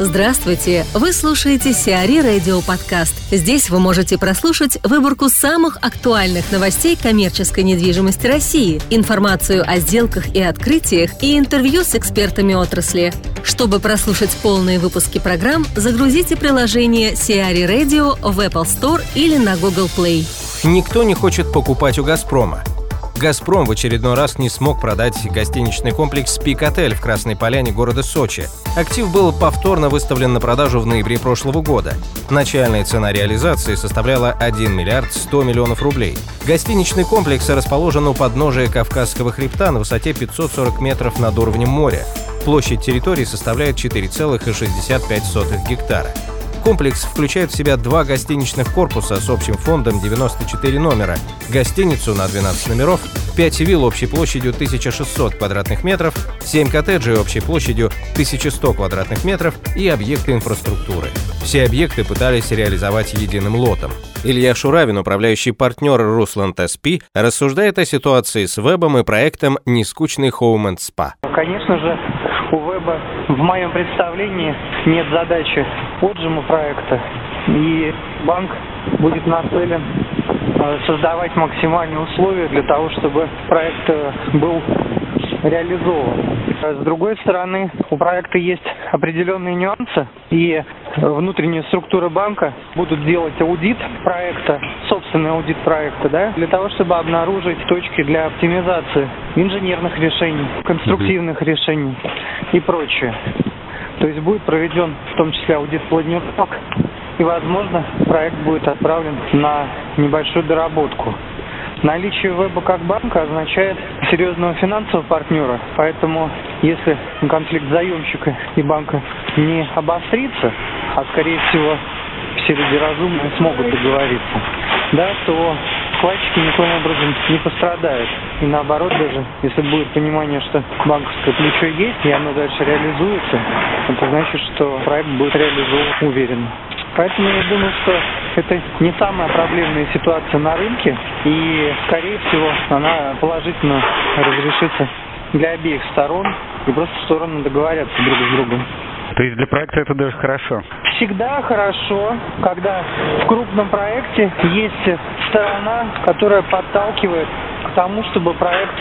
Здравствуйте! Вы слушаете Сиари Радио Подкаст. Здесь вы можете прослушать выборку самых актуальных новостей коммерческой недвижимости России, информацию о сделках и открытиях и интервью с экспертами отрасли. Чтобы прослушать полные выпуски программ, загрузите приложение Сиари Radio в Apple Store или на Google Play. Никто не хочет покупать у «Газпрома». «Газпром» в очередной раз не смог продать гостиничный комплекс «Пик-отель» в Красной Поляне города Сочи. Актив был повторно выставлен на продажу в ноябре прошлого года. Начальная цена реализации составляла 1 миллиард 100 миллионов рублей. Гостиничный комплекс расположен у подножия Кавказского хребта на высоте 540 метров над уровнем моря. Площадь территории составляет 4,65 гектара. Комплекс включает в себя два гостиничных корпуса с общим фондом 94 номера, гостиницу на 12 номеров, 5 вилл общей площадью 1600 квадратных метров, 7 коттеджей общей площадью 1100 квадратных метров и объекты инфраструктуры. Все объекты пытались реализовать единым лотом. Илья Шуравин, управляющий партнер Руслан ТСП, рассуждает о ситуации с вебом и проектом «Нескучный Home and Spa». Конечно же, у веба в моем представлении нет задачи отжима проекта. И банк будет нацелен э, создавать максимальные условия для того, чтобы проект э, был реализован. С другой стороны, у проекта есть определенные нюансы, и внутренние структуры банка будут делать аудит проекта, собственный аудит проекта, да, для того, чтобы обнаружить точки для оптимизации инженерных решений, конструктивных решений и прочее. То есть будет проведен в том числе аудит планировок, и, возможно, проект будет отправлен на небольшую доработку. Наличие веба как банка означает серьезного финансового партнера, поэтому если конфликт заемщика и банка не обострится, а скорее всего все люди разумные смогут договориться, да, то вкладчики никоим образом не пострадают. И наоборот даже, если будет понимание, что банковское плечо есть, и оно дальше реализуется, это значит, что проект будет реализован уверенно. Поэтому я думаю, что это не самая проблемная ситуация на рынке, и, скорее всего, она положительно разрешится для обеих сторон, и просто стороны договорятся друг с другом. То есть для проекта это даже хорошо? Всегда хорошо, когда в крупном проекте есть сторона, которая подталкивает к тому, чтобы проект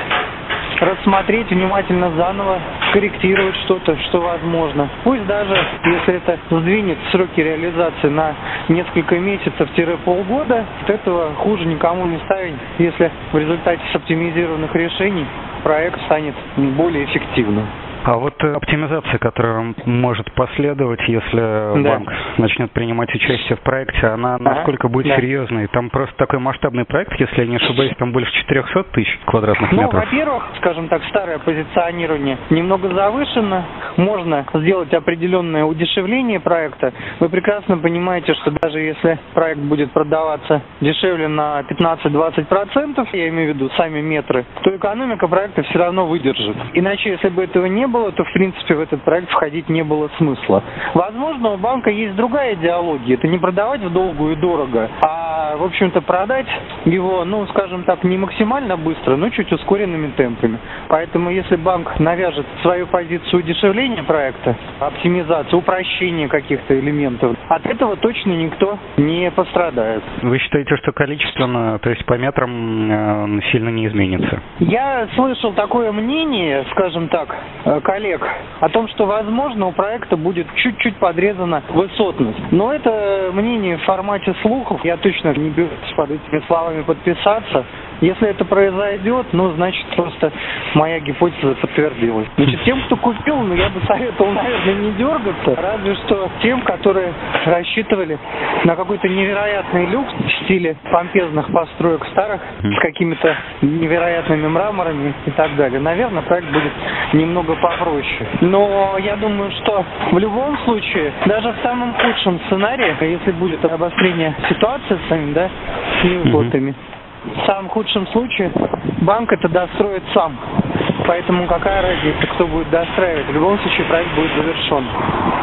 рассмотреть внимательно заново, корректировать что-то, что возможно. Пусть даже, если это сдвинет сроки реализации на несколько месяцев-полгода, от этого хуже никому не ставить, если в результате оптимизированных решений проект станет более эффективным. А вот э, оптимизация, которая может последовать, если да. банк начнет принимать участие в проекте, она насколько будет да. серьезной? Там просто такой масштабный проект, если я не ошибаюсь, там больше 400 тысяч квадратных ну, метров. Ну, во-первых, скажем так, старое позиционирование немного завышено. Можно сделать определенное удешевление проекта. Вы прекрасно понимаете, что даже если проект будет продаваться дешевле на 15-20%, я имею в виду сами метры, то экономика проекта все равно выдержит. Иначе, если бы этого не было, то в принципе в этот проект входить не было смысла. Возможно, у банка есть другая идеология. Это не продавать в долгую и дорого, а, в общем-то, продать его, ну, скажем так, не максимально быстро, но чуть ускоренными темпами. Поэтому, если банк навяжет свою позицию удешевления проекта, оптимизации, упрощения каких-то элементов, от этого точно никто не пострадает. Вы считаете, что количественно, то есть по метрам, э, сильно не изменится? Я слышал такое мнение, скажем так, э, коллег о том, что, возможно, у проекта будет чуть-чуть подрезана высотность. Но это мнение в формате слухов. Я точно не берусь под этими словами подписаться. Если это произойдет, ну, значит, просто моя гипотеза подтвердилась. Значит, тем, кто купил, ну, я бы советовал, наверное, не дергаться, разве что тем, которые рассчитывали на какой-то невероятный люкс в стиле помпезных построек старых с какими-то невероятными мраморами и так далее. Наверное, проект будет немного попроще. Но я думаю, что в любом случае, даже в самом худшем сценарии, если будет обострение ситуации с самим, да, с невыплатами, в самом худшем случае банк это достроит сам. Поэтому какая разница, кто будет достраивать? В любом случае проект будет завершен.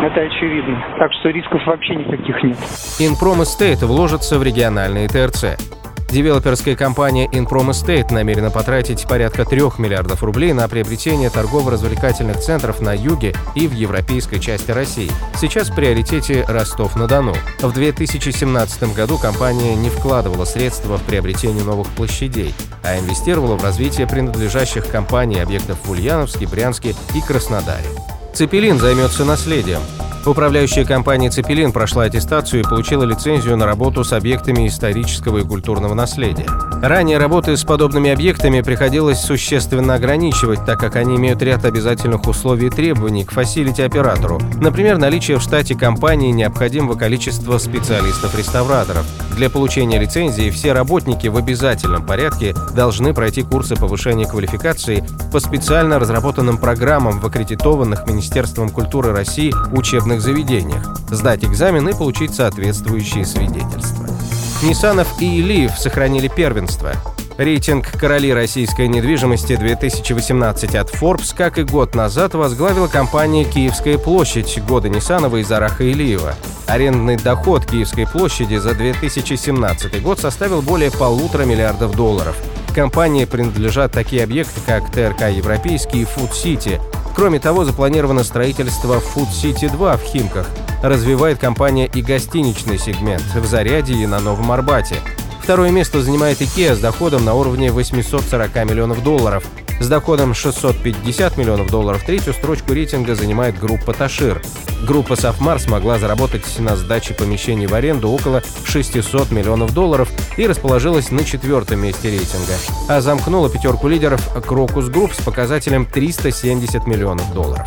Это очевидно. Так что рисков вообще никаких нет. Инпром Эстейт вложится в региональные ТРЦ. Девелоперская компания Inprom Estate намерена потратить порядка 3 миллиардов рублей на приобретение торгово-развлекательных центров на юге и в европейской части России. Сейчас в приоритете Ростов-на-Дону. В 2017 году компания не вкладывала средства в приобретение новых площадей, а инвестировала в развитие принадлежащих компании объектов в Ульяновске, Брянске и Краснодаре. Цепелин займется наследием. Управляющая компания «Цепелин» прошла аттестацию и получила лицензию на работу с объектами исторического и культурного наследия. Ранее работы с подобными объектами приходилось существенно ограничивать, так как они имеют ряд обязательных условий и требований к фасилити-оператору. Например, наличие в штате компании необходимого количества специалистов-реставраторов. Для получения лицензии все работники в обязательном порядке должны пройти курсы повышения квалификации по специально разработанным программам в аккредитованных Министерством культуры России учебных учебных заведениях, сдать экзамен и получить соответствующие свидетельства. Ниссанов и Илиев сохранили первенство. Рейтинг «Короли российской недвижимости 2018» от Forbes, как и год назад, возглавила компания «Киевская площадь» года Нисанова и Зараха Илиева. Арендный доход Киевской площади за 2017 год составил более полутора миллиардов долларов. Компании принадлежат такие объекты, как ТРК «Европейский» и «Фуд Сити», Кроме того, запланировано строительство Food City 2 в Химках. Развивает компания и гостиничный сегмент в Заряде и на Новом Арбате. Второе место занимает IKEA с доходом на уровне 840 миллионов долларов. С доходом 650 миллионов долларов третью строчку рейтинга занимает группа Ташир. Группа Сафмар смогла заработать на сдаче помещений в аренду около 600 миллионов долларов и расположилась на четвертом месте рейтинга. А замкнула пятерку лидеров Крокус Групп с показателем 370 миллионов долларов.